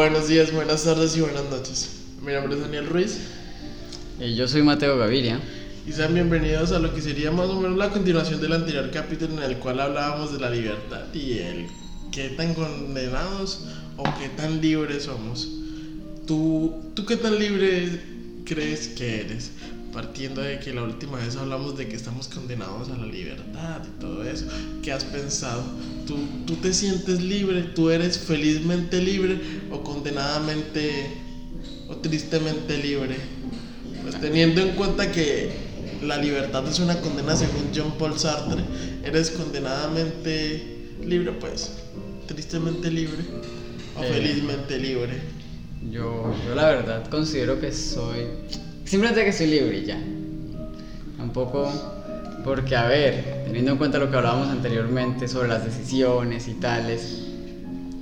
Buenos días, buenas tardes y buenas noches. Mi nombre es Daniel Ruiz Y yo soy Mateo Gaviria. y sean bienvenidos a lo que sería más o menos la continuación del anterior capítulo en el cual hablábamos de la libertad y el qué tan condenados o qué tan libres somos. ¿Tú, ¿Tú qué tan libre crees que eres? Partiendo de que la última vez hablamos de que estamos condenados a la libertad y todo eso. ¿Qué has pensado? ¿Tú, tú te sientes libre? ¿Tú eres felizmente libre o condenadamente o tristemente libre? Pues teniendo en cuenta que la libertad es una condena según John Paul Sartre, eres condenadamente libre, pues tristemente libre o Eh. felizmente libre. Yo, yo la verdad considero que soy... Simplemente que soy libre ya. Tampoco porque, a ver, teniendo en cuenta lo que hablábamos anteriormente sobre las decisiones y tales,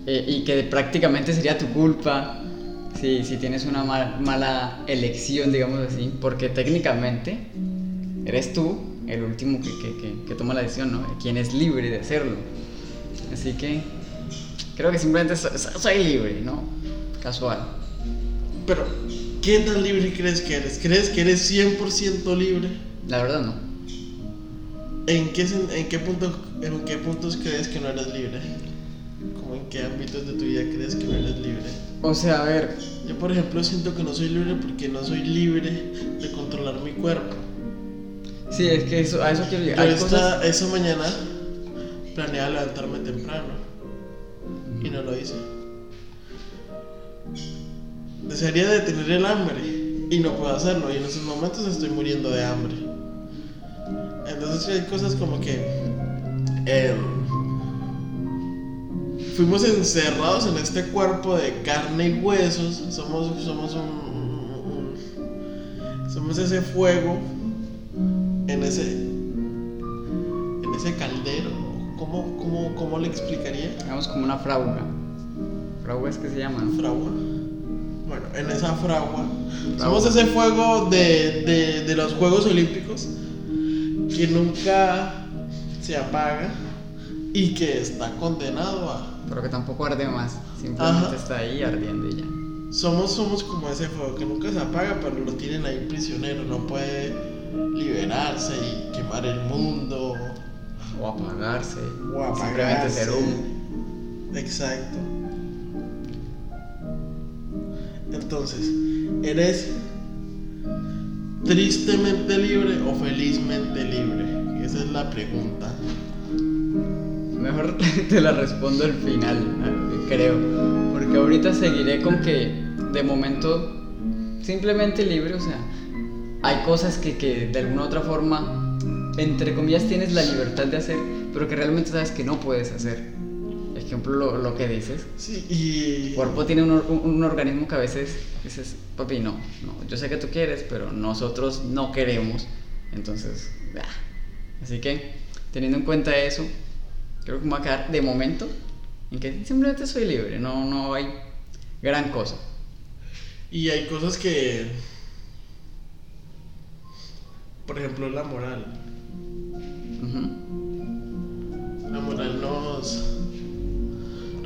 eh, y que prácticamente sería tu culpa si, si tienes una mal- mala elección, digamos así, porque técnicamente eres tú el último que, que, que- toma la decisión, ¿no? Quien es libre de hacerlo. Así que creo que simplemente so- so- soy libre, ¿no? Casual. Pero, ¿qué tan libre crees que eres? ¿Crees que eres 100% libre? La verdad no. ¿En qué, en, qué punto, ¿En qué puntos crees que no eres libre? ¿Cómo en qué ámbitos de tu vida crees que no eres libre? O sea, a ver, Yo, por ejemplo, siento que no soy libre porque no soy libre de controlar mi cuerpo. sí, es que eso, a eso quiero Yo llegar. Hay esta, cosas... esa mañana planeaba levantarme temprano y no lo hice. Desearía detener el hambre y no puedo hacerlo y en esos momentos estoy muriendo de hambre. Entonces hay cosas como que em, fuimos encerrados en este cuerpo de carne y huesos. Somos, somos un, somos ese fuego en ese en ese caldero. ¿Cómo, cómo, cómo le explicaría? Digamos como una frauga. Frauga es que se llama, ¿no? Bueno, en esa fragua. Somos ese fuego de, de, de los Juegos Olímpicos que nunca se apaga y que está condenado a... Pero que tampoco arde más. Simplemente Ajá. está ahí ardiendo y ya. Somos, somos como ese fuego que nunca se apaga, pero lo tienen ahí prisionero, no puede liberarse y quemar el mundo O apagarse. o apagarse. Simplemente ser humo. Exacto. Entonces, ¿eres tristemente libre o felizmente libre? Esa es la pregunta. Mejor te la respondo al final, creo. Porque ahorita seguiré con que de momento simplemente libre, o sea, hay cosas que, que de alguna u otra forma, entre comillas, tienes la libertad de hacer, pero que realmente sabes que no puedes hacer. Ejemplo, lo, lo que dices. Sí, y El cuerpo tiene un, un- un organismo que a veces dices, papi, no, no, yo sé que tú quieres, pero nosotros no queremos. Entonces, así que teniendo en cuenta eso, creo que me voy a quedar de momento en que simplemente soy libre, no, no hay gran cosa. y hay cosas que, por ejemplo, la moral.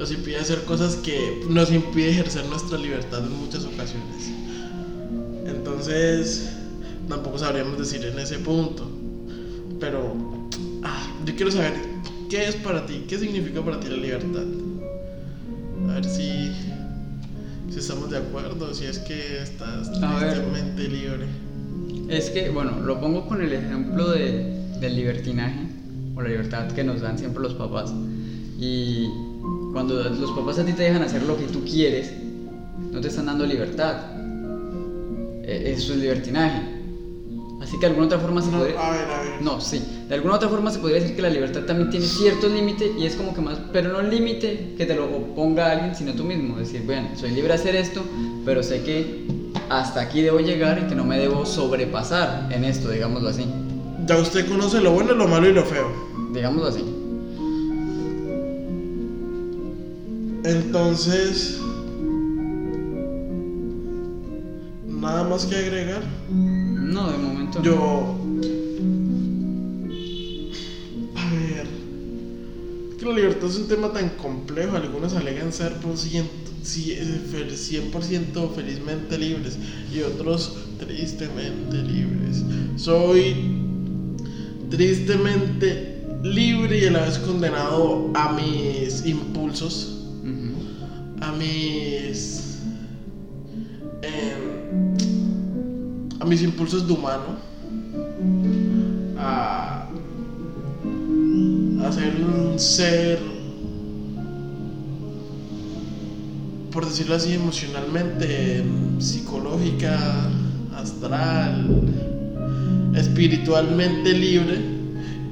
Nos impide hacer cosas que nos impide ejercer nuestra libertad en muchas ocasiones. Entonces, tampoco sabríamos decir en ese punto. Pero, ah, yo quiero saber, ¿qué es para ti? ¿Qué significa para ti la libertad? A ver si, si estamos de acuerdo, si es que estás tristemente libre. Es que, bueno, lo pongo con el ejemplo de, del libertinaje o la libertad que nos dan siempre los papás. Y cuando los papás a ti te dejan hacer lo que tú quieres, no te están dando libertad. E- Eso es libertinaje. Así que de alguna otra forma se No, podría... a ver, a ver. No, sí. De alguna otra forma se podría decir que la libertad también tiene cierto límite y es como que más, pero no un límite que te lo ponga alguien, sino tú mismo. Decir, bueno, soy libre de hacer esto, pero sé que hasta aquí debo llegar y que no me debo sobrepasar en esto, digámoslo así. Ya usted conoce lo bueno, lo malo y lo feo. Digámoslo así. Entonces, nada más que agregar. No, de momento no. Yo. A ver. Es que la libertad es un tema tan complejo. Algunos alegan ser por ciento, eh, fel- 100% felizmente libres y otros tristemente libres. Soy tristemente libre y a la vez condenado a mis impulsos. Mis em, a mis impulsos de humano a, a ser un ser por decirlo así emocionalmente em, psicológica astral espiritualmente libre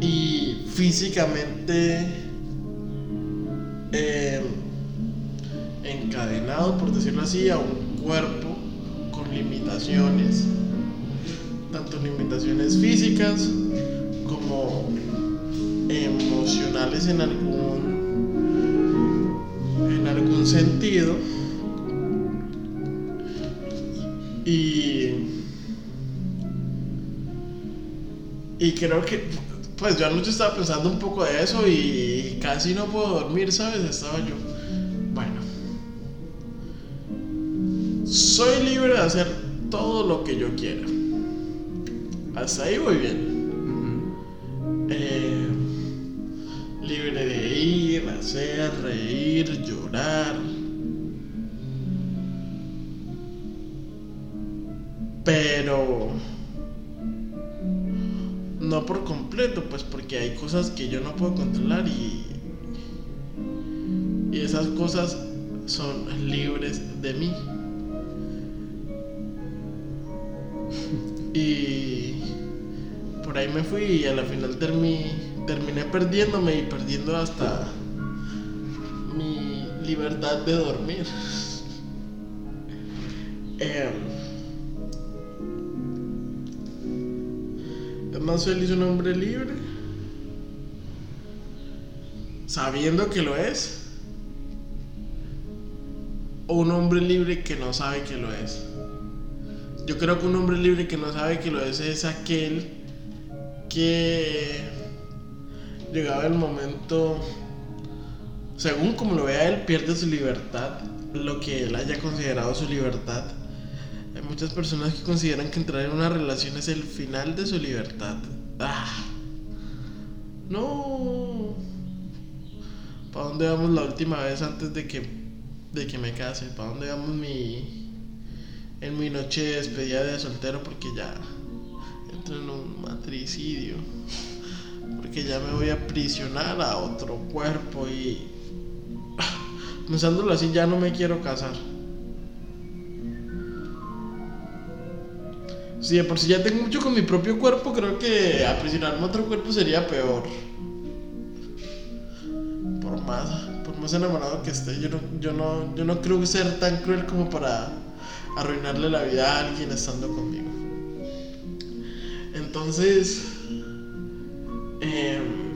y físicamente em, encadenado, por decirlo así, a un cuerpo con limitaciones, tanto limitaciones físicas como emocionales en algún en algún sentido y y creo que pues yo anoche estaba pensando un poco de eso y casi no puedo dormir, ¿sabes? Estaba yo soy libre de hacer todo lo que yo quiera. Hasta ahí voy bien. Eh, libre de ir, hacer, reír, llorar. Pero no por completo, pues porque hay cosas que yo no puedo controlar y, y esas cosas son libres de mí. Y por ahí me fui y a la final terminé, perdiéndome y perdiendo hasta mi libertad de dormir. Em, ¿Es más feliz un hombre libre? Sabiendo que lo es. O un hombre libre que no sabe que lo es. Yo creo que un hombre libre que no sabe que lo es es aquel que llegado el momento, según como lo vea él, pierde su libertad, lo que él haya considerado su libertad. Hay muchas personas que consideran que entrar en una relación es el final de su libertad. Ah, no. ¿Para dónde vamos la última vez antes de que, de que me case? ¿Para dónde vamos mi, en mi noche de despedida de soltero? Porque ya entro en un matricidio. Porque ya me voy a prisionar a otro cuerpo y... Pensándolo así, ya no me quiero casar. Si de por si ya tengo mucho con mi propio cuerpo, creo que aprisionarme a otro cuerpo sería peor. Por más, por más enamorado que esté, yo no, yo no, yo no creo ser tan cruel como para arruinarle la vida a alguien estando conmigo. Entonces, em,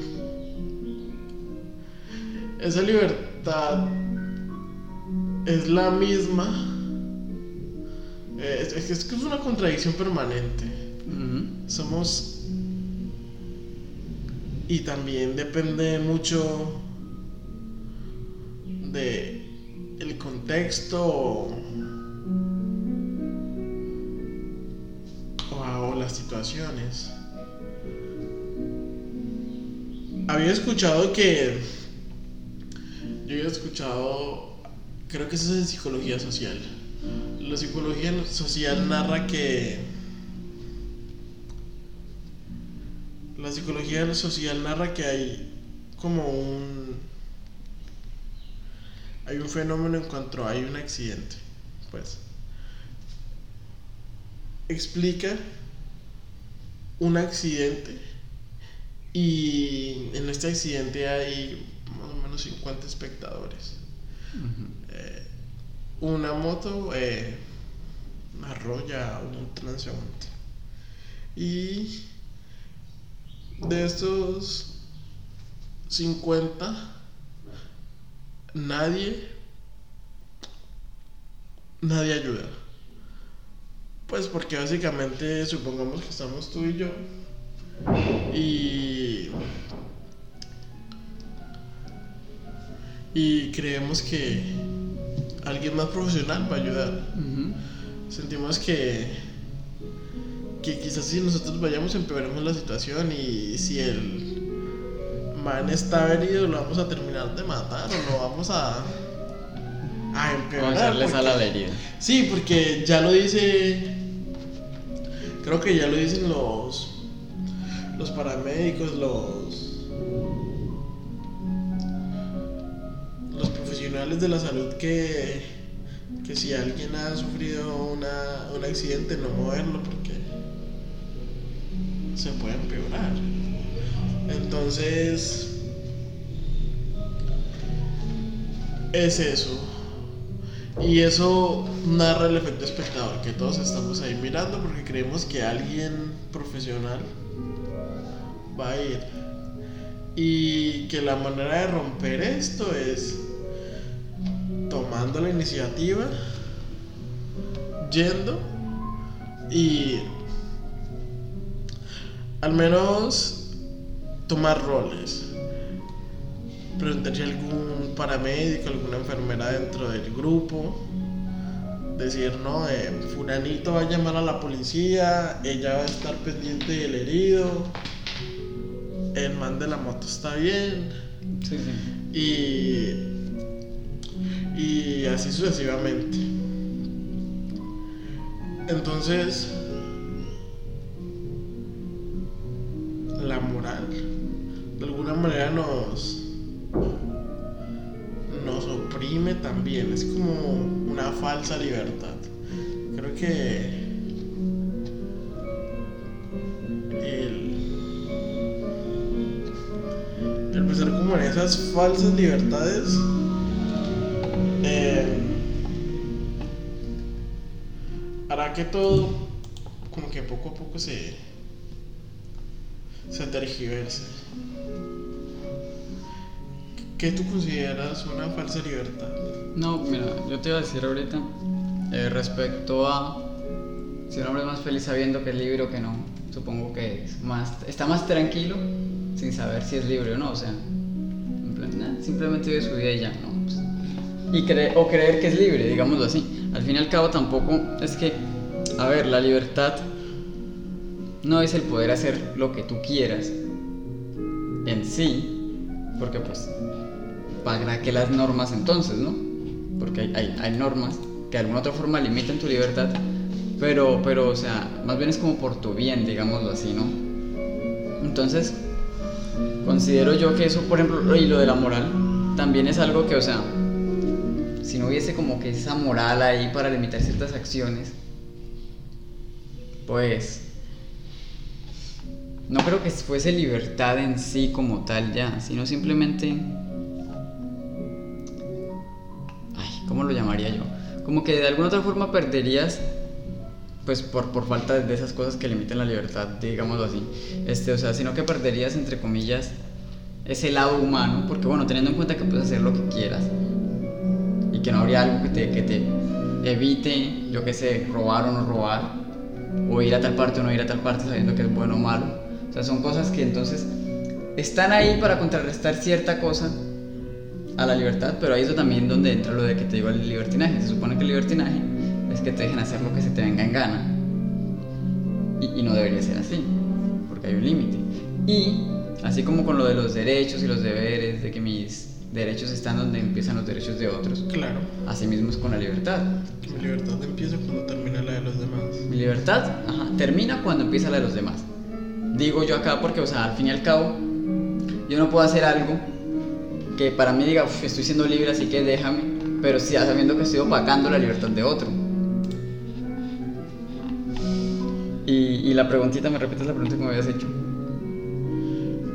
esa libertad es la misma. Eh, Es, es que es una contradicción permanente. Somos. Y también depende mucho de el contexto las situaciones. Había escuchado que. Yo había escuchado. Creo que eso es en psicología social. La psicología social narra que. La psicología social narra que hay como un. Hay un fenómeno en cuanto hay un accidente. Pues. Explica un accidente y en este accidente hay más o menos 50 espectadores. Eh, una moto eh, arrolla a un transeúnte. Y de estos 50, nadie, nadie ayuda. Pues porque básicamente supongamos que estamos tú y yo y y creemos que alguien más profesional va a ayudar. Sentimos que que quizás si nosotros vayamos empeoremos la situación y si el man está herido lo vamos a terminar de matar o lo vamos a a empeorar. Vamos a a la herida. Sí, porque ya lo dice creo que ya lo dicen los los paramédicos, los los profesionales de la salud que, que si alguien ha sufrido una, un accidente no moverlo porque se puede empeorar. Entonces es eso. Y eso narra el efecto espectador, que todos estamos ahí mirando porque creemos que alguien profesional va a ir. Y que la manera de romper esto es tomando la iniciativa, yendo y al menos tomar roles. Preguntar si algún paramédico, alguna enfermera dentro del grupo. Decir, no, eh, Fulanito va a llamar a la policía, ella va a estar pendiente del herido el man de la moto está bien. Sí, sí. Y, y así sucesivamente. Entonces, la moral de alguna manera nos también, es como una falsa libertad. Creo que el pensar como en esas falsas libertades eh, hará que todo como que poco a poco se se tergiverse ¿qué tú consideras una falsa libertad? No, mira, yo te iba a decir ahorita eh, respecto a si un hombre es más feliz sabiendo que es libre o que no, supongo que es más, está más tranquilo sin saber si es libre o no, o sea, simplemente vive su vida y ya, ¿no? Pues, y o creer que es libre, digámoslo así. Al fin y al cabo tampoco es que, a ver, la libertad no es el poder hacer lo que tú quieras en sí, porque pues, ¿para que las normas entonces, no? Porque hay, hay, hay normas que de alguna otra forma limitan tu libertad, pero, pero, o sea, más bien es como por tu bien, digámoslo así, ¿no? Entonces, considero yo que eso, por ejemplo, y lo de la moral, también es algo que, o sea, si no hubiese como que esa moral ahí para limitar ciertas acciones, pues no creo que fuese libertad en sí como tal ya, sino simplemente... ¿cómo lo llamaría yo? Como que de alguna otra forma perderías, pues por, por falta de esas cosas que limitan la libertad, digámoslo así. Este, o sea, sino que perderías, entre comillas, ese lado humano, porque bueno, teniendo en cuenta que puedes hacer lo que quieras y que no habría algo que te, que te evite, yo qué sé, robar o no robar, o ir a tal parte o no ir a tal parte sabiendo que es bueno o malo. O sea, son cosas que entonces están ahí para contrarrestar cierta cosa a la libertad, pero ahí es también donde entra lo de que te digo el libertinaje. Se supone que el libertinaje es que te dejen hacer lo que se te venga en gana. Y, y no debería ser así, porque hay un límite. Y así como con lo de los derechos y los deberes, de que mis derechos están donde empiezan los derechos de otros. Claro. Así mismo es con la libertad. Mi libertad empieza cuando termina la de los demás. Mi libertad ajá, termina cuando empieza la de los demás. Digo yo acá porque, o sea, al fin y al cabo, yo no puedo hacer algo que para mí diga, "Uf, estoy siendo libre, así que déjame, pero sí sabiendo que estoy opacando la libertad de otro. Y, la preguntita, ¿me repites la pregunta que me habías hecho?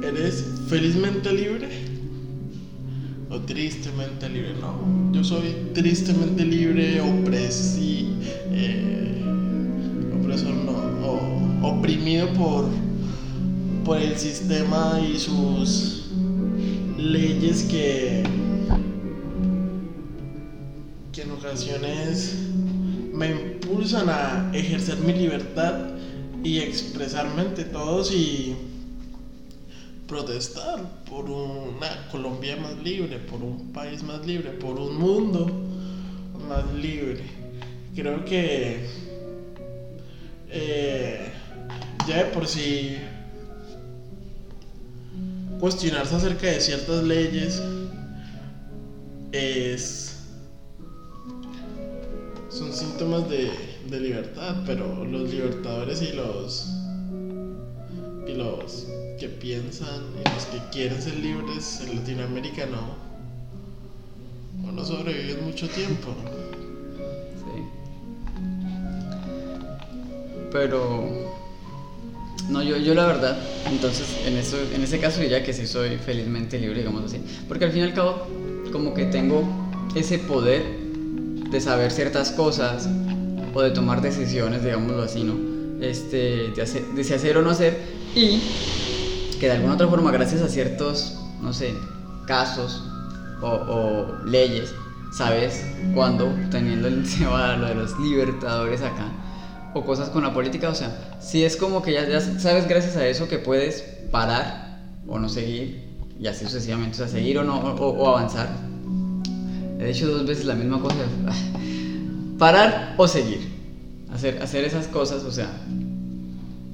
¿Eres felizmente libre? ¿O tristemente libre? No, yo soy tristemente libre, opresi, eh, opresor no, oprimido por, por el sistema y sus leyes que, que en ocasiones me impulsan a ejercer mi libertad y expresarme ante todos y protestar por una Colombia más libre, por un país más libre, por un mundo más libre. Creo que eh, ya de por sí cuestionarse acerca de ciertas leyes es son síntomas de, de libertad, pero los libertadores y los y los que piensan y los que quieren ser libres en Latinoamérica no no sobreviven mucho tiempo. Sí. Pero. No, yo, yo la verdad, entonces en, eso, en ese caso diría que sí soy felizmente libre, digamos así. Porque al fin y al cabo, como que tengo ese poder de saber ciertas cosas o de tomar decisiones, digámoslo así, ¿no? Este, de, hacer, de si hacer o no hacer. Y que de alguna otra forma, gracias a ciertos, no sé, casos o, leyes, sabes cuándo, teniendo el tema de los libertadores acá, o cosas con la política, o sea, si es como que ya, ya sabes gracias a eso que puedes parar o no seguir, y así sucesivamente, o sea, seguir o no, o, o avanzar. He dicho dos veces la misma cosa, parar o seguir, hacer, hacer esas cosas, o sea,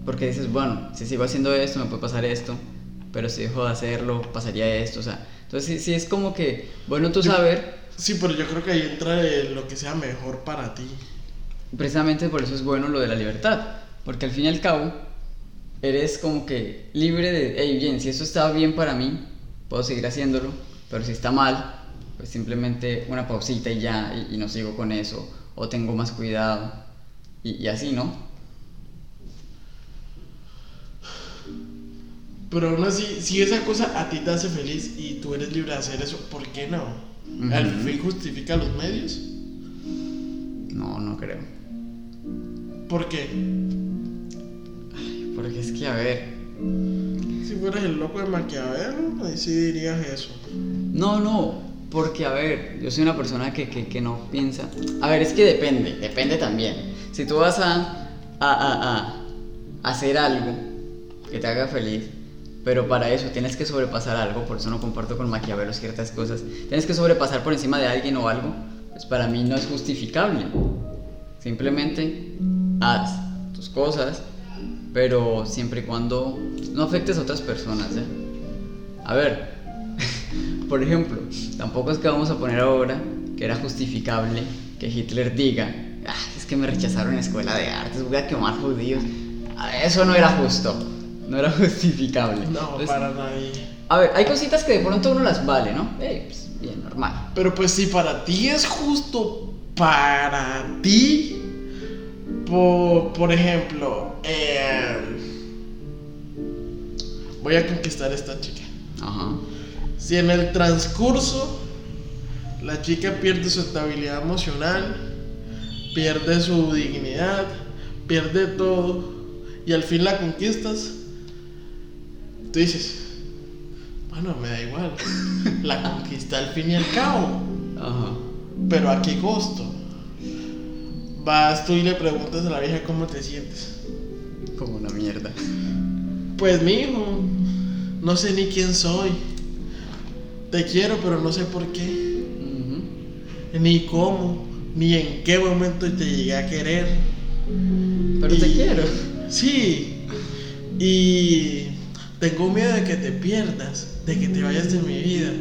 porque dices, bueno, si sigo haciendo esto, me puede pasar esto, pero si dejo de hacerlo, pasaría esto, o sea, entonces sí, sí es como que, bueno, tú saber, Sí, pero yo creo que ahí entra lo que sea mejor para ti. Precisamente por eso es bueno lo de la libertad, porque al fin y al cabo, eres como que libre de, hey, bien, si esto está bien para mí, puedo seguir haciéndolo, pero si está mal, pues simplemente una pausita y ya, y, y no sigo con eso, o tengo más cuidado, y, y así, ¿no? Pero aún así, si esa cosa a ti te hace feliz y tú eres libre de hacer eso, ¿por qué no? ¿Al fin justifica los medios? No, no creo. ¿Por qué? Porque es que, a ver, Si fueras el loco de Maquiavelo, ahí sí dirías eso. No, no, porque a ver, yo soy una persona que, que, que no piensa. A ver, es que depende, depende también. Si tú vas a, a, a, a hacer algo que te haga feliz, pero para eso tienes que sobrepasar algo, por eso no comparto con Maquiavelo ciertas cosas, tienes que sobrepasar por encima de alguien o algo, pues para mí no es justificable. Simplemente haz tus cosas, pero siempre y cuando no afectes a otras personas, ¿eh? A ver, por ejemplo, tampoco es que vamos a poner ahora que era justificable que Hitler diga, "Ah, es que me rechazaron en la escuela de artes, voy a quemar judíos. Eso no era justo, no era justificable. No, Entonces, para nadie. A ver, hay cositas que de pronto uno las vale, ¿no? Eh, pues, bien, normal. Pero pues si para ti es justo, para ti, por, por ejemplo, eh, voy a conquistar a esta chica. Ajá. Si en el transcurso la chica pierde su estabilidad emocional, pierde su dignidad, pierde todo, y al fin la conquistas, tú dices, bueno, me da igual, la conquista al fin y al cabo, Ajá. pero ¿a qué costo? Vas tú y le preguntas a la vieja cómo te sientes. Como una mierda. Pues mijo, no sé ni quién soy. Te quiero, pero no sé por qué. Ni cómo, ni en qué momento te llegué a querer. Pero te quiero. Sí. Y tengo miedo de que te pierdas, de que te vayas de mi vida.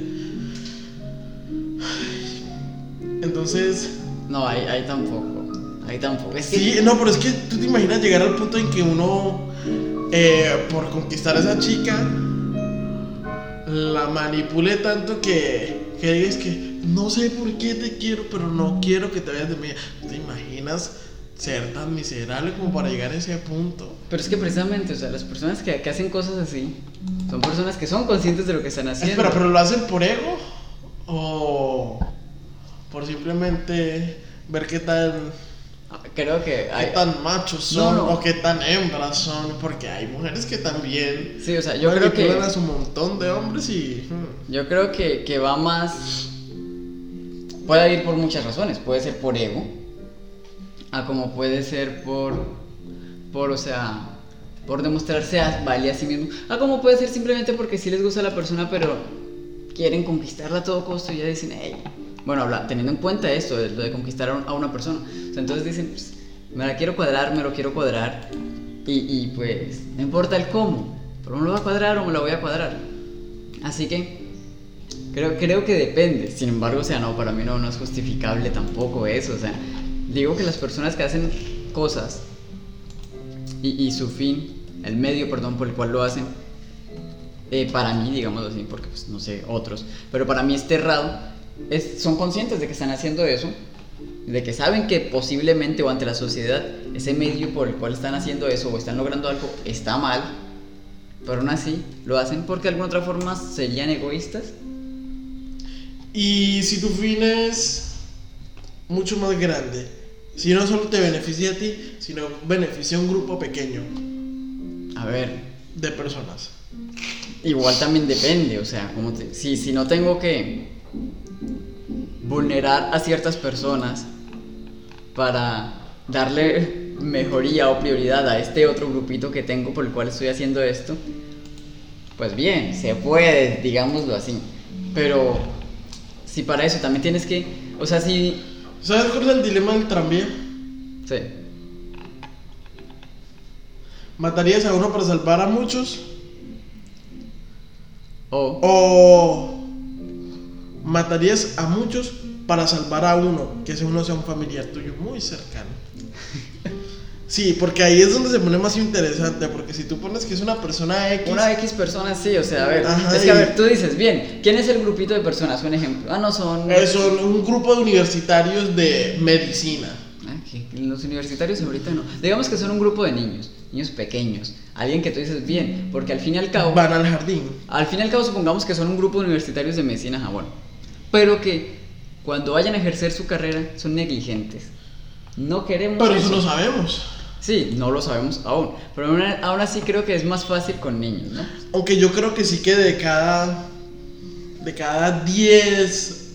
Entonces, No, ahí, ahí tampoco. Ahí tampoco. Es que. sí, no, pero es que tú te imaginas llegar al punto en que uno, eh, por conquistar a esa chica, la manipule tanto que, que digas que no sé por qué te quiero, pero no quiero que te vayas de mí. ¿Te imaginas ser tan miserable como para llegar a ese punto. Pero es que precisamente, o sea, las personas que, que hacen cosas así son personas que son conscientes de lo que están haciendo. Espera, pero lo hacen por ego o por simplemente ver qué tan Creo que qué hay... tan machos son No, no. o qué tan hembras son, porque hay mujeres que también Sí, o sea, yo creo que... a su montón de hombres y hmm, Yo creo que, que va más. Puede ir por muchas razones. Puede ser por ego. A como puede ser por. Por, o sea. Por demostrarse a, valía a sí mismo. A como puede ser simplemente porque sí les gusta la persona, pero quieren conquistarla a todo costo y ya dicen, hey. Bueno, teniendo en cuenta esto, lo de conquistar a, un- a una persona. Entonces dicen, pues, me la quiero cuadrar, me lo quiero cuadrar. Y, y pues, no importa el cómo. Pero me lo va a cuadrar o me lo voy a cuadrar. Así que Creo, creo que depende. Sin embargo, o sea, no, para mí no, no es justificable tampoco eso. O sea, digo que las personas que hacen cosas y, y su fin, el medio, perdón, por el cual lo hacen, eh, para mí, digámoslo así, porque pues no sé otros, pero para mí este errado, es, son conscientes de que están haciendo eso, de que saben que posiblemente o ante la sociedad ese medio por el cual están haciendo eso o están logrando algo está mal, pero aún así lo hacen porque de alguna otra forma serían egoístas. Y si tu fin es mucho más grande, si no solo te beneficia a ti, sino beneficia a un grupo pequeño A ver, de personas. igual también depende, o sea, como te- si, si no tengo que vulnerar a ciertas personas para darle mejoría o prioridad a este otro grupito que tengo por el cual estoy haciendo esto, pues bien, se puede, digámoslo así. Pero si para eso también tienes que, o sea, si... ¿Sabes cuál es el dilema del tranvía? Sí, ¿Matarías a uno para salvar a muchos? o... ¿O matarías a muchos para salvar a uno? Que ese uno sea un familiar tuyo muy cercano. Sí, porque ahí es donde se pone más interesante, porque si tú pones que es una persona X... Una X persona sí, o sea, a ver, Ajá, es que a ver, tú dices, bien, ¿quién es el grupito de personas? Un ejemplo. Ah, no, son... eh, son un grupo de universitarios de medicina. Ah, que los universitarios ahorita no. Digamos que son un grupo de niños, niños pequeños. Alguien que tú dices, bien, porque al fin y al cabo... Van al jardín. Al fin y al cabo supongamos que son un grupo de universitarios de medicina, ah, bueno. Pero que cuando vayan a ejercer su carrera son negligentes. No queremos Pero eso. eso lo sabemos. Sí, no lo sabemos aún. Pero aún, aún así creo que es más fácil con niños, ¿no? Aunque yo creo que sí que de cada. De cada 10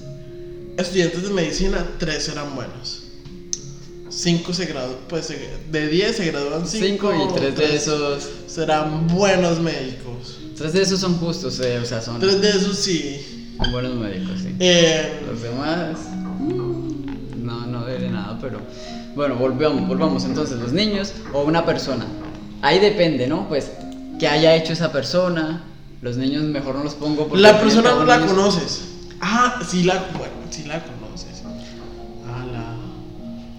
estudiantes de medicina, 3 eran buenos. 5 se gradúan. Pues de 10 se gradúan 5. Cinco y tres de esos... serán buenos médicos. Tres de esos son justos, eh, o sea, son, 3 de esos sí. Buenos médicos, sí. Eh, Los demás. mm, No, no de nada, pero. Bueno, volvamos, volvamos. Entonces, los niños o una persona. Ahí depende, ¿no? Pues, que haya hecho esa persona. Los niños mejor no los pongo porque. la persona no la niños- conoces. Ah, sí la. Bueno, sí la conoces. Ah, la.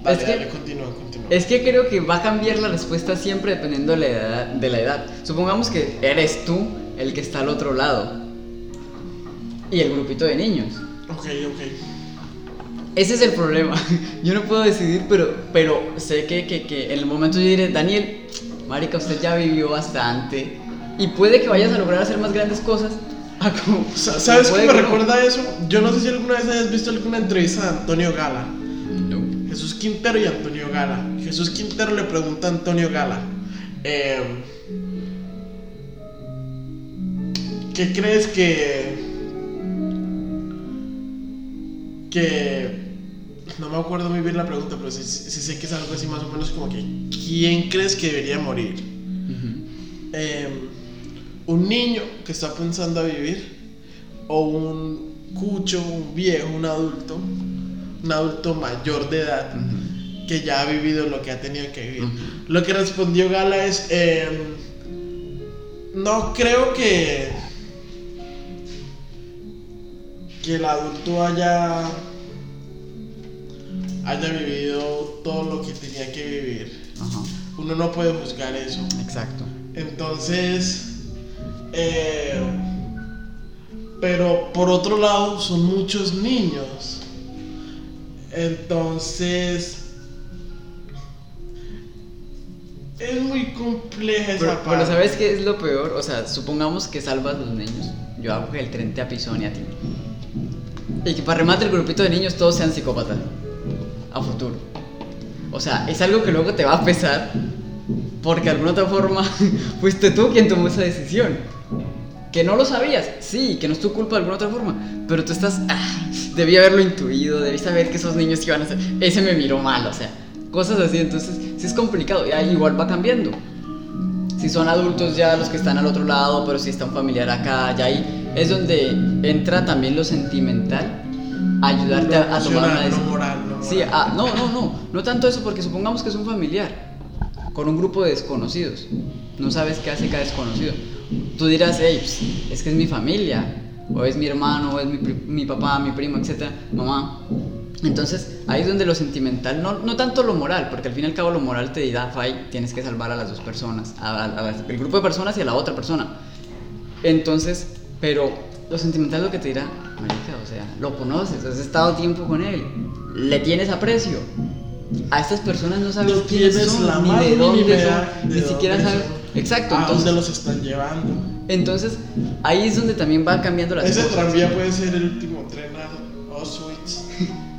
Dale, Es que- dale, continúa, continúa. Es que creo que va a cambiar la respuesta siempre dependiendo de la edad. De la edad. Supongamos que eres tú el que está al otro lado. Y el grupito de niños. Ok, ok. Ese es el problema. Yo no puedo decidir, pero, pero sé que, que, que en el momento yo diré, Daniel, Marica, usted ya vivió bastante y puede que vayas a lograr hacer más grandes cosas. a como- Sa- como ¿Sabes qué me que no. recuerda eso? Yo no sé si alguna vez hayas visto alguna entrevista de Antonio Gala. No. Jesús Quintero y Antonio Gala. Jesús Quintero le pregunta a Antonio Gala. eh, ¿Qué crees que... que... No me acuerdo muy bien la pregunta, pero sí, sí sé que es algo así más o menos como que... ¿Quién crees que debería morir? Eh, un niño que está pensando a vivir o un cucho, un viejo, un adulto, un adulto mayor de edad que ya ha vivido lo que ha tenido que vivir. Lo que respondió Gala es, eh, no creo que que el adulto haya haya vivido todo lo que tenía que vivir. Ajá. Uno no puede juzgar eso. Exacto. Entonces, eh, pero por otro lado son muchos niños. Entonces, Es muy compleja esa Pero, parte. pero ¿sabes qué es lo peor? O sea, supongamos que salvas los niños. Yo hago que el tren te apisone a ti. Y que para remate el grupito de niños todos sean psicópatas. A futuro. O sea, es algo que luego te va a pesar. Porque de alguna otra forma fuiste tú quien tomó esa decisión. Que no lo sabías, sí, que no es tu culpa de alguna otra forma. Pero tú estás. Ah, debí haberlo intuido, debí saber que esos niños iban a ser. Ese me miró mal, o sea. Cosas así, entonces sí es complicado. Y ahí igual va cambiando si son adultos ya los que están al otro lado, pero si está un familiar acá, ya ahí es donde entra también lo sentimental, ayudarte a, a tomar una decisión. no moral, no Sí, ah, no, no, no, no tanto eso, porque supongamos que es un familiar con un grupo de desconocidos, no sabes qué hace cada desconocido. Tú dirás, hey, pues, es que es mi familia, o es mi hermano, o es mi, mi papá, mi primo, etcétera, mamá. Entonces, ahí es donde lo sentimental, no, no tanto lo moral, porque al fin y al cabo lo moral te dirá, Fay, tienes que salvar a las dos personas, a, a- a las- el grupo de personas y a la otra persona. Entonces, pero lo sentimental es lo que te dirá, marica, o sea, lo conoces, has estado tiempo con él, le tienes aprecio. A estas personas no sabes No quiénes son, la ni de dónde son, de ni siquiera dónde sabes. Exacto, ¿A dónde entonces, los están llevando? entonces ahí es donde también va cambiando las Ese cosas. tranvía puede ser el último tren a Auschwitz.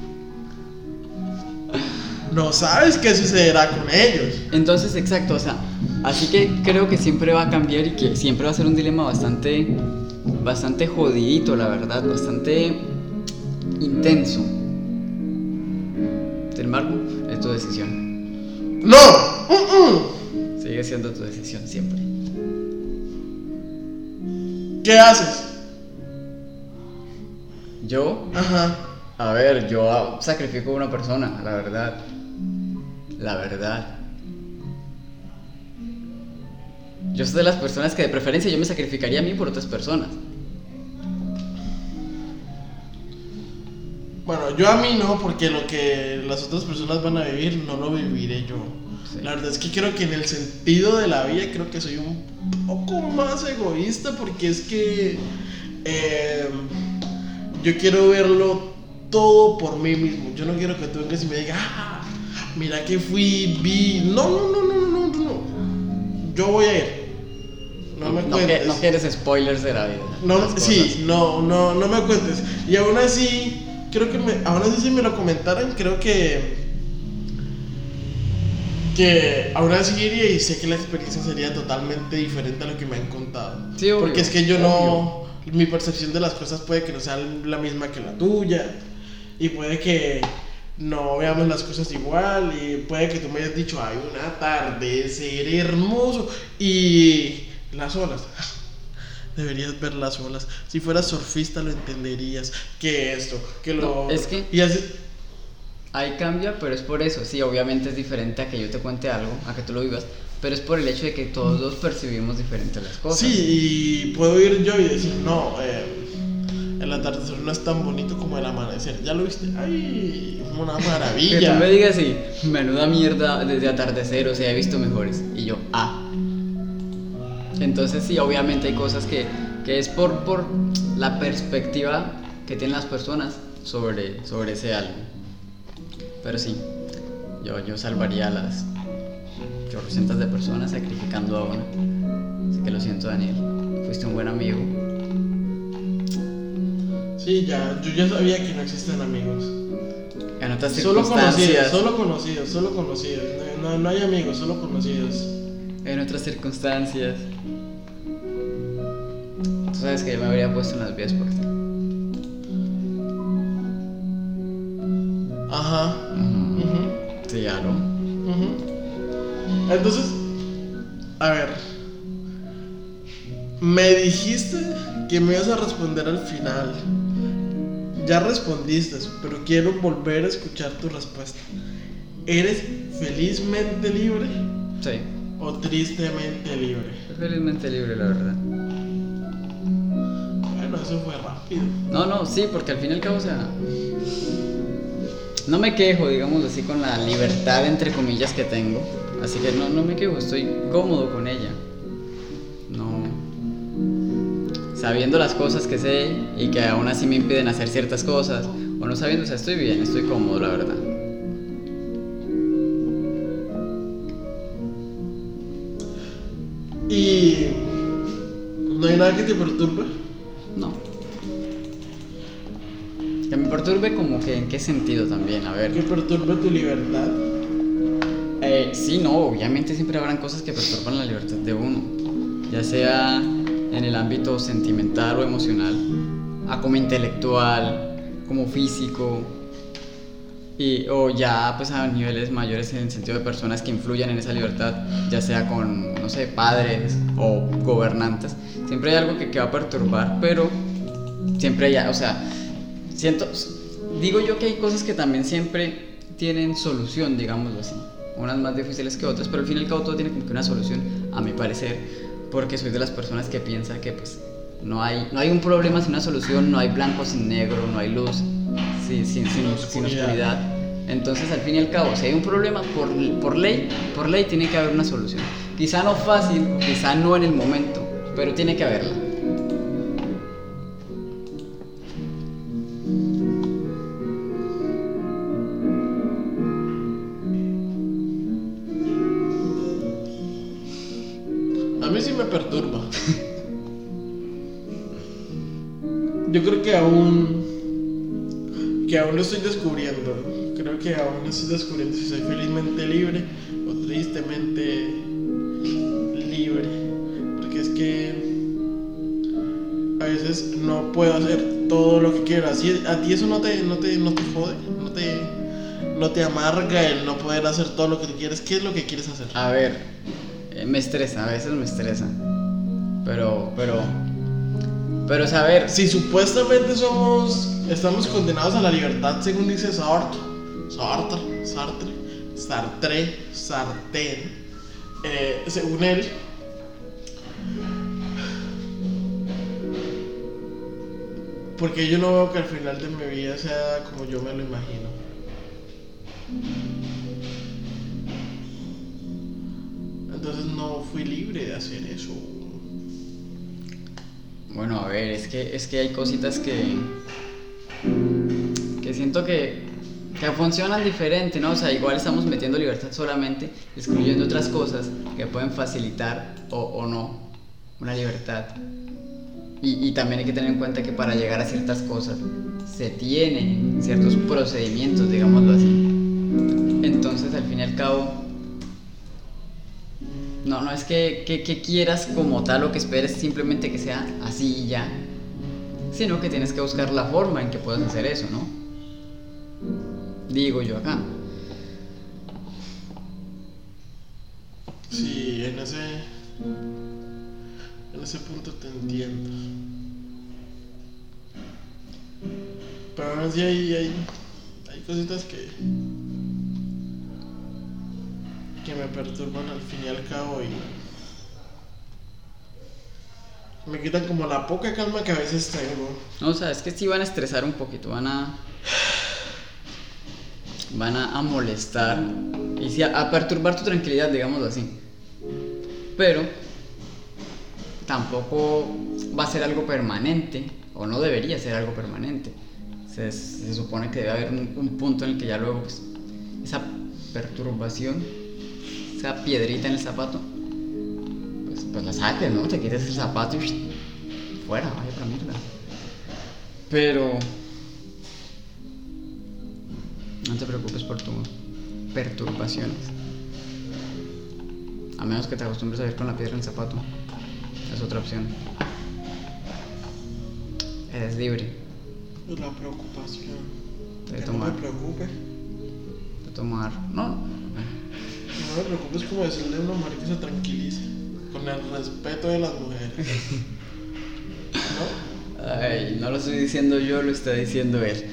No sabes qué sucederá con ellos. Entonces, exacto, o sea, así que creo que siempre va a cambiar y que siempre va a ser un dilema bastante, bastante jodidito, la verdad, bastante intenso. Sin embargo, es tu decisión. ¡No! ¡Mm, Sigue siendo tu decisión siempre. ¿Qué haces? Yo, Ajá. a ver, yo sacrifico a una persona, la verdad. La verdad. Yo soy de las personas que de preferencia yo me sacrificaría a mí por otras personas. Bueno, yo a mí no, porque lo que las otras personas van a vivir no lo viviré yo. Sí. La verdad es que creo que en el sentido de la vida creo que soy un poco más egoísta porque es que eh, yo quiero verlo todo por mí mismo. Yo no quiero que tú vengas y me digas, ah, mira que fui, vi. No, no, no, no, no, no, no. Yo voy a ir. No me no, cuentes. que- no quieres spoilers de la vida. No, sí, no, no, no me cuentes. Y aún así, creo que me, aún así si me lo comentaran, creo que que aún así iría y sé que la experiencia sería totalmente diferente a lo que me han contado. Sí, obvio, Porque es que yo no, mi percepción de las cosas puede que no sea la misma que la tuya y puede que no veamos las cosas igual y puede que tú me hayas dicho hay un atardecer hermoso y las olas. Deberías ver las olas. Si fueras surfista lo entenderías. Que esto, que lo. No, es que- Y así. Ahí cambia, pero es por eso. Sí, obviamente es diferente a que yo te cuente algo, a que tú lo vivas, pero es por el hecho de que todos dos percibimos diferentes las cosas. Sí, y puedo ir yo y decir, no, eh, el atardecer no es tan bonito como el amanecer. ¿Ya lo viste? ¡Ay! Una Que tú maravilla. me digas y menuda mierda desde atardecer, o sea, he visto mejores. Y yo, ah. Entonces sí, obviamente hay cosas que, que es por, por la perspectiva que tienen las personas sobre, sobre ese algo. Pero sí, yo, yo salvaría a las chorrocientas de personas sacrificando a una. Así que lo siento, Daniel. Fuiste un buen amigo. Sí, ya, yo ya sabía que no existen amigos. En otras Solo circunstancias. conocidos, solo conocidos, solo conocidos. No, no, no hay amigos, solo conocidos. En otras circunstancias. Tú sabes que yo me habría puesto en las vías por ti. Ajá. Sí, ya lo. Ujú. Entonces, a ver. Me dijiste que me ibas a responder al final. Ya respondiste, pero quiero volver a escuchar tu respuesta. ¿Eres felizmente libre Sí. o tristemente libre? Felizmente libre, la verdad. Bueno, eso fue rápido. No, no, sí, porque al fin y al cabo, o sea. No me quejo, digamos así, con la libertad, entre comillas, que tengo. Así que no, no me quejo, estoy cómodo con ella. Sabiendo las cosas que sé y que aún así me impiden hacer ciertas cosas. O no sabiendo, o sea, estoy bien, estoy cómodo, la verdad. Y no hay nada que te perturbe. No. Que me perturbe como que en qué sentido también, a ver. Que perturbe tu libertad. Eh, sí, no, obviamente siempre habrán cosas que perturban la libertad de uno, ya sea en el ámbito sentimental o emocional, a como intelectual, como físico, y, o ya pues a niveles mayores en el sentido de personas que influyan en esa libertad, ya sea con, no sé, padres o gobernantes. Siempre hay algo que, que va a perturbar, pero siempre hay, o sea, siento, digo yo que hay cosas que también siempre tienen solución, digámoslo así unas más difíciles que otras, pero al fin y al cabo todo tiene como que una solución, a mi parecer, porque soy de las personas que piensa que pues no hay, no hay un problema sin una solución, no hay blanco sin negro, no hay luz sin, sin, sin, sin oscuridad. Entonces, al fin y al cabo, si hay un problema, por, por ley, por ley tiene que haber una solución. Quizá no fácil, quizá no en el momento, pero tiene que haberla. Yo creo que aún. que aún lo estoy descubriendo. Creo que aún estoy descubriendo si soy felizmente libre o tristemente libre. Porque es que. A veces no puedo hacer todo lo que quiero. Así, a ti eso no te, no te, no te jode, no te, no te amarga el no poder hacer todo lo que tú quieres. ¿Qué es lo que quieres hacer? A ver, eh, me estresa, a veces me estresa. Pero, pero, pero saber, Si supuestamente somos, estamos condenados a la libertad, según dice Sartre, Sartre, Sartre, Sartre, Sartre, eh, según él, porque yo no veo que al final de mi vida sea como yo me lo imagino. Entonces no fui libre de hacer eso. Bueno, a ver, es que, es que hay cositas que, que siento que, que funcionan diferente, ¿no? O sea, igual estamos metiendo libertad solamente, excluyendo otras cosas que pueden facilitar o, o no una libertad. Y, y también hay que tener en cuenta que para llegar a ciertas cosas se tienen ciertos procedimientos, digámoslo así. Entonces, al fin y al cabo, no, no es que, quieras como tal o que esperes simplemente que sea así y ya, sino que tienes que buscar la forma en que puedas hacer eso, ¿no? Digo yo acá. Sí, en ese, en ese punto te entiendo. Pero aún así hay, hay, hay cositas que, me perturban al fin y al cabo y me quitan como la poca calma que a veces tengo. No, o sea, es que sí van a estresar un poquito, van a. van a, molestar y sí, a, perturbar tu tranquilidad, digámoslo así. Pero tampoco va a ser algo permanente, o no debería ser algo permanente. Se, supone que debe haber un, un punto en el que ya luego pues, esa perturbación, esa piedrita en el zapato, pues, pues la saques, ¿no? Te quites el zapato y fuera, vaya para mierda. Pero no te preocupes por tus perturbaciones. A menos que te acostumbres a ir con la piedra en el zapato. Es otra opción. Eres libre la preocupación. de Que no tomar. me preocupe. De tomar. No. No me preocupe es como decirle a una mujer que se tranquilice. Con el respeto de las mujeres. ¿No? Ay, no lo estoy diciendo yo, lo está diciendo él.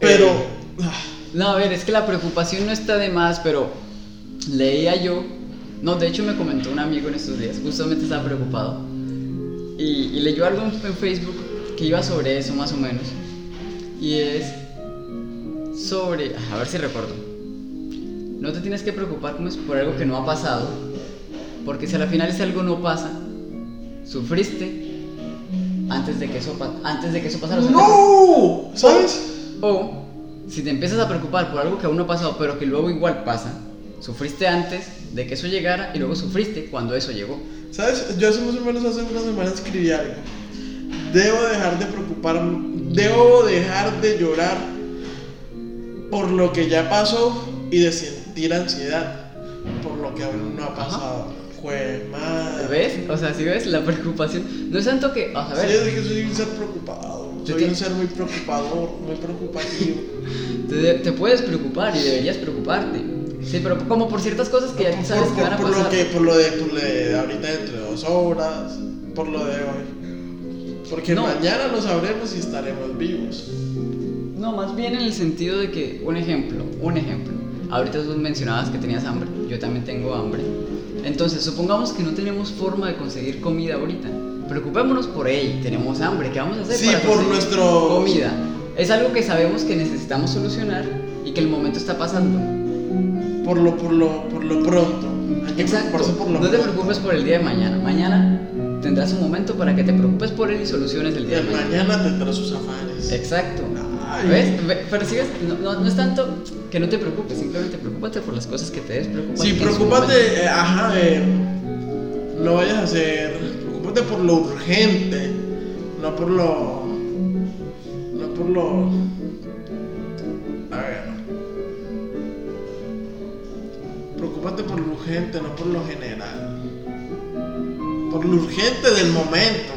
Pero. Eh, No, a ver, es que la preocupación no está de más, pero leía yo. No, de hecho me comentó un amigo en estos días, justamente estaba preocupado. Y, y leyó algo en Facebook que iba sobre eso, más o menos. Y es sobre. A ver si recuerdo. No te tienes que preocupar como es por algo que no ha pasado. Porque si a la final ese algo no pasa, sufriste antes de que eso, antes de que eso pasara. o sea, ¡No! ¿Sabes? o si te empiezas a preocupar por algo que aún no ha pasado, pero que luego igual pasa, sufriste antes de que eso llegara y luego sufriste cuando eso llegó. ¿Sabes? Yo hace más o menos hace una semana escribí algo. Debo dejar de preocuparme, debo dejar de llorar por lo que ya pasó y de sentir ansiedad por lo que aún no ha pasado. Jue madre. ¿Ves? O sea, si ves la preocupación. No es tanto que. O sea, a Sí, es que soy un ser preocupado. Soy te- un ser muy preocupador, muy preocupativo. Te, te puedes preocupar y deberías preocuparte. Sí, pero como por ciertas cosas que ya sabes por, que van a por- por pasar. lo que, por lo de, por lo de ahorita dentro de dos horas, por lo de hoy. Porque No. mañana lo sabremos y estaremos vivos. No, más bien en el sentido de que, un ejemplo, un ejemplo. Ahorita tú mencionabas que tenías hambre, yo también tengo hambre. Entonces, supongamos que no tenemos forma de conseguir comida ahorita. Preocupémonos por ello, tenemos hambre, ¿qué vamos a hacer? Sí, para por nuestro- Comida. Es algo que sabemos que necesitamos solucionar y que el momento está pasando. Por lo, por lo, por lo pronto. Exacto. preocuparse por lo No te preocupes por el día de mañana. Mañana tendrás un momento para que te preocupes por él y soluciones el día de el mañana. mañana tendrá sus afanes. Exacto. ¿Ves? Ve- Pero si ves, no, no- no es tanto que no te preocupes, simplemente preocúpate por las cosas que te des, preocúpate. Sí, preocúpate, eh, ajá, eh, no vayas a hacer, preocúpate por lo urgente, no por lo, no por lo, a ver, preocúpate por lo urgente, no por lo general, por lo urgente del momento,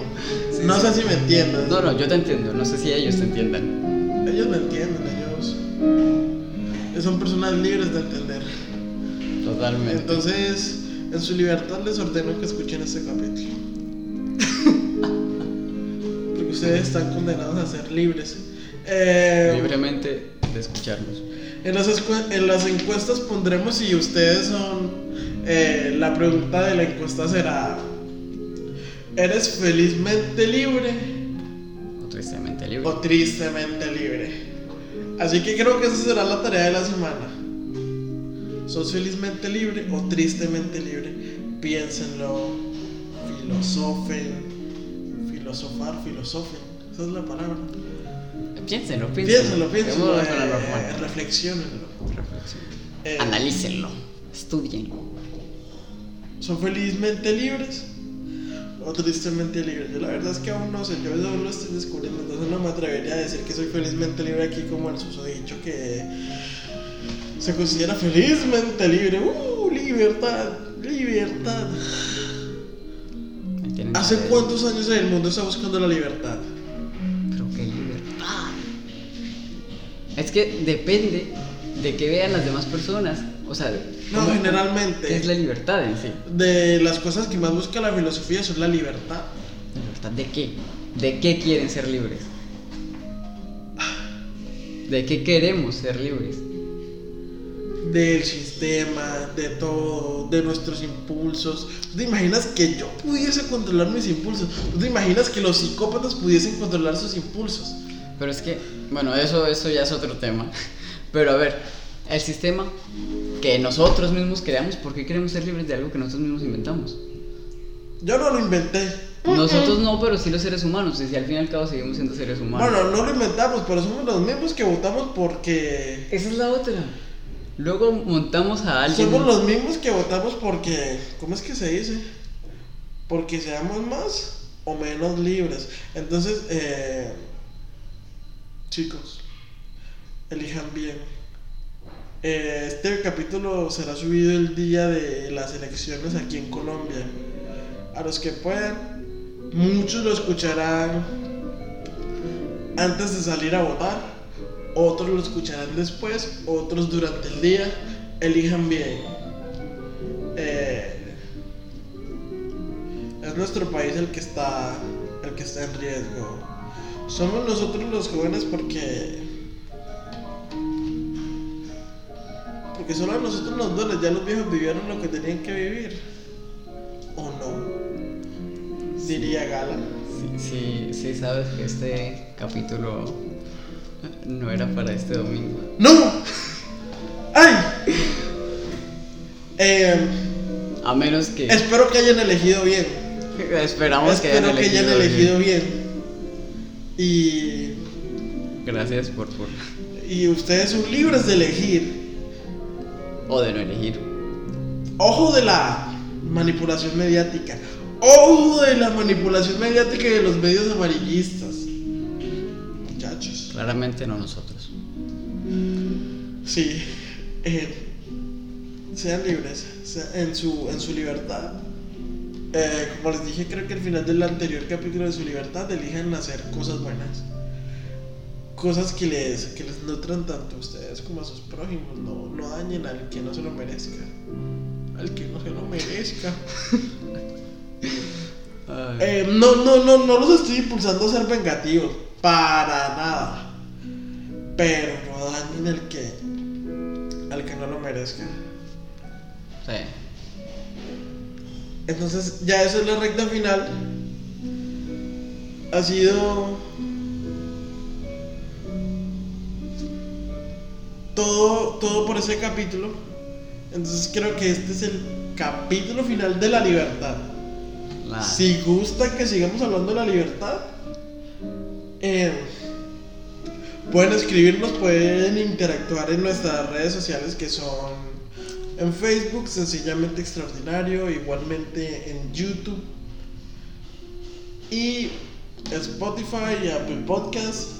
Sí, no sí. sé si me entiendes, No, no, yo te entiendo, no sé si ellos te entiendan. Ellos me entienden, ellos, son personas libres de entender. Totalmente. Entonces, en su libertad les ordeno que escuchen este capítulo. Porque ustedes están condenados a ser libres. Eh, Libremente de escucharnos. en, las en las encuestas pondremos si ustedes son... eh, la pregunta de la encuesta será... ¿Eres felizmente libre tristemente libre. o tristemente libre? Así que creo que esa será la tarea de la semana. ¿Sos felizmente libre o tristemente libre? Piénsenlo, filosofen, filosofar, filosofen, esa es la palabra. Piénsenlo, piénsenlo. Piénsenlo, piénsenlo, eh, reflexionenlo. Eh, Analícenlo, estudien. ¿Son felizmente libres o tristemente libres? Yo la verdad es que aún no sé, yo aún lo estoy descubriendo, entonces no me atrevería a decir que soy felizmente libre aquí como el susodicho que se considera felizmente libre. ¡Uh! Libertad, libertad. ¿Hace cuántos años el mundo está buscando la libertad? Pero qué libertad. Es que depende de que vean las demás personas. O sea, No, ¿cómo- generalmente. ¿Qué es la libertad en sí? De las cosas que más busca la filosofía son la libertad. ¿La libertad de qué? ¿De qué quieren ser libres? ¿De qué queremos ser libres? del sistema, de todo, de nuestros impulsos. ¿Tú te imaginas que yo pudiese controlar mis impulsos? ¿Tú te imaginas que los psicópatas pudiesen controlar sus impulsos? Pero es que, bueno, eso, eso ya es otro tema. Pero a ver, el sistema que nosotros mismos creamos, ¿por qué queremos ser libres de algo que nosotros mismos inventamos? Yo no lo inventé. Nosotros no, pero sí los seres humanos. Y si al fin y al cabo seguimos siendo seres humanos. Bueno, no lo inventamos, pero somos los mismos que votamos porque... Esa es la otra. Luego montamos a alguien. Somos los mismos que votamos porque... ¿Cómo es que se dice? Porque seamos más o menos libres. Entonces, eh, chicos, elijan bien. Eh, este capítulo será subido el día de las elecciones aquí en Colombia. A los que puedan, muchos lo escucharán antes de salir a votar, otros lo escucharán después, otros durante el día. Elijan bien. Eh, es nuestro país el que está el que está en riesgo. Somos nosotros los jóvenes porque porque solo a nosotros nos duele, ya los viejos vivieron lo que tenían que vivir. ¿O no? Diría Gala. Sí, sí, sí, sabes que este capítulo no era para este domingo. ¡No! ¡Ay! Eh, A menos que. espero que hayan elegido bien. Esperamos que espero hayan que hayan elegido. elegido bien. bien. Y, Gracias por, por. y ustedes son libres de elegir. O de no elegir. Ojo de la manipulación mediática. ojo de la manipulación mediática y de los medios amarillistas. Muchachos. Claramente no nosotros. Sí. eh, sean libres sea- en su, en su libertad. Eh, como les dije, creo que al final del anterior capítulo de su libertad elijan hacer cosas buenas. Cosas que les, que les nutran tanto a ustedes como a sus prójimos. No, no dañen al que no se lo merezca. Al que no se lo merezca. Eh, no, no, no, no los estoy impulsando a ser vengativos. Para nada. Pero no dañen al que, al que no lo merezca. Sí. Entonces, ya eso es la recta final. Ha sido. Todo, todo por ese capítulo. Entonces, creo que este es el capítulo final de la libertad. Si gusta que sigamos hablando de la libertad, eh, pueden escribirnos, pueden interactuar en nuestras redes sociales que son en Facebook, sencillamente extraordinario, igualmente en YouTube y Spotify y Apple Podcast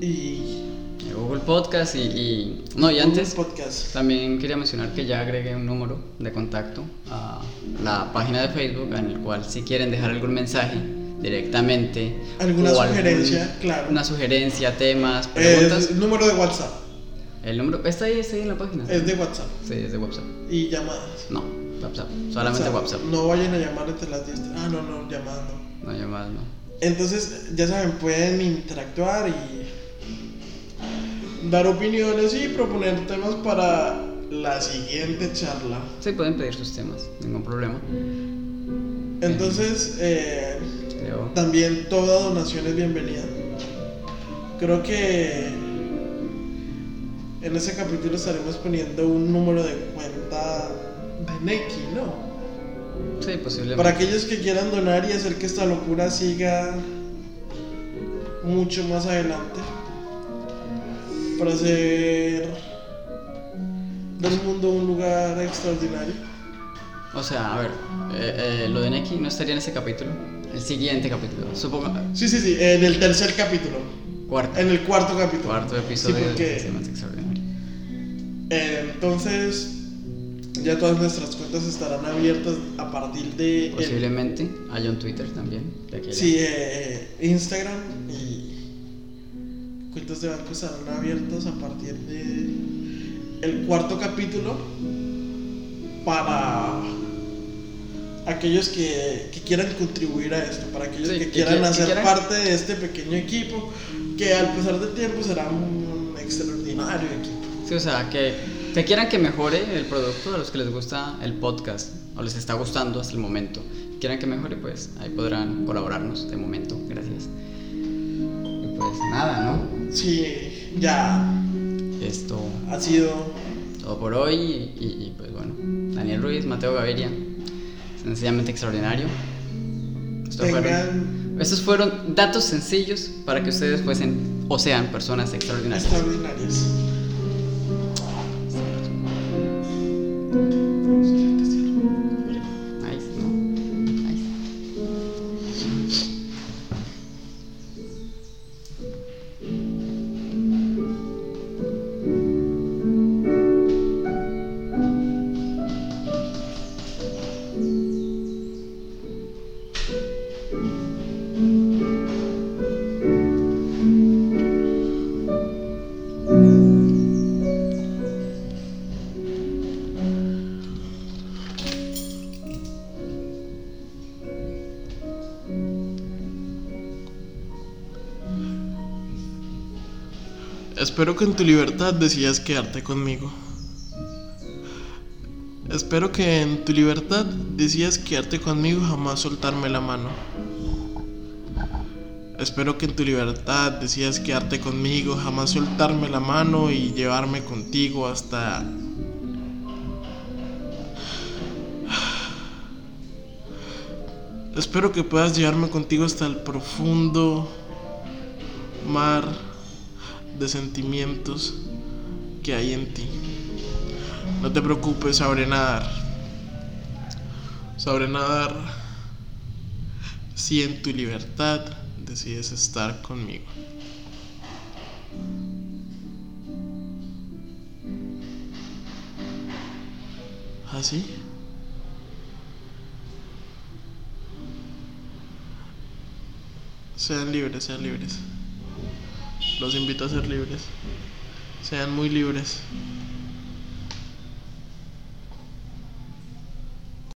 y Google Podcast y, y- No, y antes Podcast. también quería mencionar que ya agregué un número de contacto a la página de Facebook en el cual si quieren dejar algún mensaje directamente Alguna o algún- sugerencia, claro. una sugerencia, temas, preguntas, el número de WhatsApp. el número está ahí, está ahí en la página. Es de WhatsApp. Sí, es de WhatsApp. Y llamadas. No, WhatsApp, solamente WhatsApp. No vayan a llamar entre las 10. Ah, no, no, llamadas no. No llamadas, no. Entonces, ya saben, pueden interactuar y dar opiniones y proponer temas para la siguiente charla. Sí, pueden pedir sus temas, ningún problema. Entonces, eh, Creo. también toda donación es bienvenida. Creo que en ese capítulo estaremos poniendo un número de cuenta de Neki, ¿no? Sí, posiblemente. Para aquellos que quieran donar y hacer que esta locura siga mucho más adelante. Para hacer del mundo un lugar extraordinario. O sea, a ver, eh, eh, lo de Neki no estaría en ese capítulo. El siguiente capítulo, supongo. Sí, sí, sí, en el tercer capítulo. Cuarto. En el cuarto capítulo. Cuarto episodio Sí, de porque Sistemas Extraordinarios. eh, entonces ya todas nuestras cuentas estarán abiertas a partir de el- Posiblemente haya un Twitter también. De aquí. Sí, eh, Instagram y de banco estarán abiertas a partir de el cuarto capítulo para aquellos que, que quieran contribuir a esto, para aquellos Sí, que que quieran que hacer quieran- parte de este pequeño equipo, que al pasar del tiempo será un extraordinario equipo. Sí, o sea, que, que quieran que mejore el producto a los que les gusta el podcast o les está gustando hasta el momento. Quieran que mejore, pues ahí podrán colaborarnos de momento. Gracias. Y pues nada, ¿no? Sí, ya Esto ha sido todo por hoy y, y, pues bueno, Daniel Ruiz, Mateo Gaviria, sencillamente extraordinario. Esto fueron- estos fueron datos sencillos para que ustedes fuesen o sean personas extraordinarias. extraordinarios. Espero que en tu libertad decidas quedarte conmigo. Espero que en tu libertad decidas quedarte conmigo y jamás soltarme la mano. Espero que en tu libertad decidas quedarte conmigo, jamás soltarme la mano y llevarme contigo hasta... Espero que puedas llevarme contigo hasta el profundo mar de sentimientos que hay en ti. No te preocupes, sabré nadar. Sabré nadar si en tu libertad decides estar conmigo. ¿Así? Sean libres, sean libres. Los invito a ser libres. Sean muy libres.